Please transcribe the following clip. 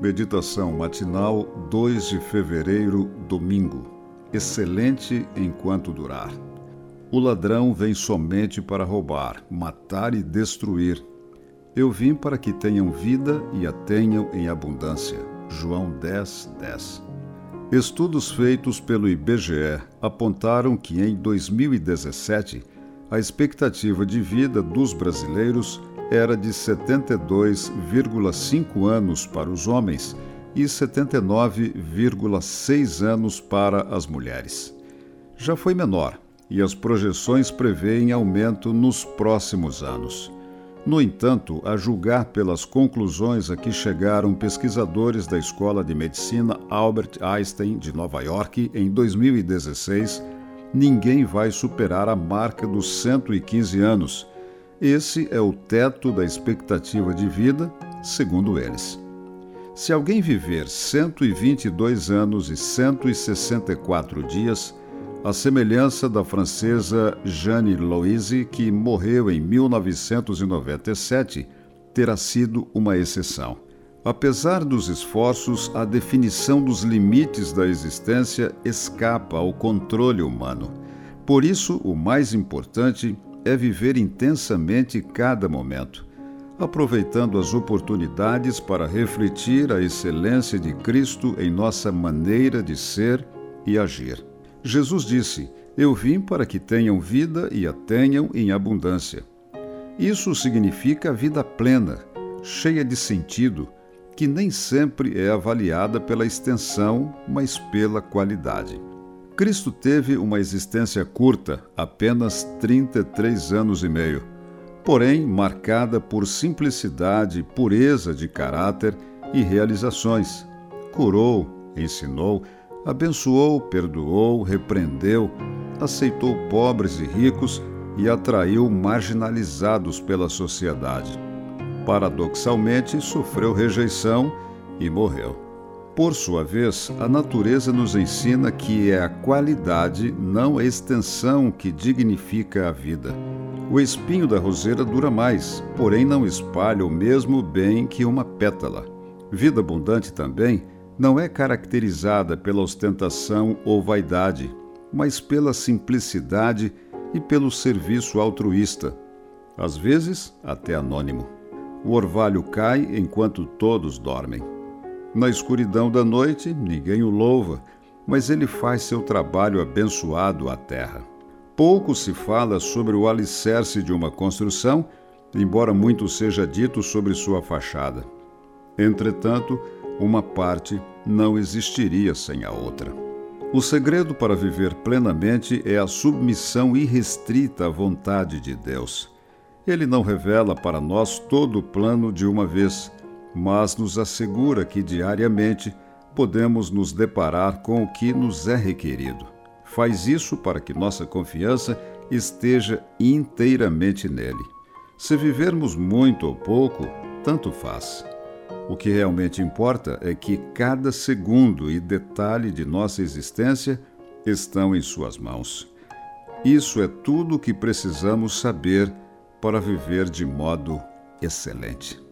Meditação matinal 2 de fevereiro, domingo. Excelente enquanto durar. O ladrão vem somente para roubar, matar e destruir. Eu vim para que tenham vida e a tenham em abundância. João 10, 10. Estudos feitos pelo IBGE apontaram que em 2017 a expectativa de vida dos brasileiros era de 72,5 anos para os homens e 79,6 anos para as mulheres. Já foi menor e as projeções prevêem aumento nos próximos anos. No entanto, a julgar pelas conclusões a que chegaram pesquisadores da Escola de Medicina Albert Einstein de Nova York em 2016, ninguém vai superar a marca dos 115 anos esse é o teto da expectativa de vida, segundo eles. Se alguém viver 122 anos e 164 dias, a semelhança da francesa Jeanne Louise, que morreu em 1997, terá sido uma exceção. Apesar dos esforços, a definição dos limites da existência escapa ao controle humano. Por isso, o mais importante é viver intensamente cada momento, aproveitando as oportunidades para refletir a excelência de Cristo em nossa maneira de ser e agir. Jesus disse: Eu vim para que tenham vida e a tenham em abundância. Isso significa a vida plena, cheia de sentido, que nem sempre é avaliada pela extensão, mas pela qualidade. Cristo teve uma existência curta, apenas 33 anos e meio, porém marcada por simplicidade, pureza de caráter e realizações. Curou, ensinou, abençoou, perdoou, repreendeu, aceitou pobres e ricos e atraiu marginalizados pela sociedade. Paradoxalmente, sofreu rejeição e morreu. Por sua vez, a natureza nos ensina que é a qualidade, não a extensão, que dignifica a vida. O espinho da roseira dura mais, porém não espalha o mesmo bem que uma pétala. Vida abundante também não é caracterizada pela ostentação ou vaidade, mas pela simplicidade e pelo serviço altruísta, às vezes até anônimo. O orvalho cai enquanto todos dormem. Na escuridão da noite, ninguém o louva, mas ele faz seu trabalho abençoado à terra. Pouco se fala sobre o alicerce de uma construção, embora muito seja dito sobre sua fachada. Entretanto, uma parte não existiria sem a outra. O segredo para viver plenamente é a submissão irrestrita à vontade de Deus. Ele não revela para nós todo o plano de uma vez, mas nos assegura que diariamente podemos nos deparar com o que nos é requerido. Faz isso para que nossa confiança esteja inteiramente nele. Se vivermos muito ou pouco, tanto faz. O que realmente importa é que cada segundo e detalhe de nossa existência estão em Suas mãos. Isso é tudo o que precisamos saber para viver de modo excelente.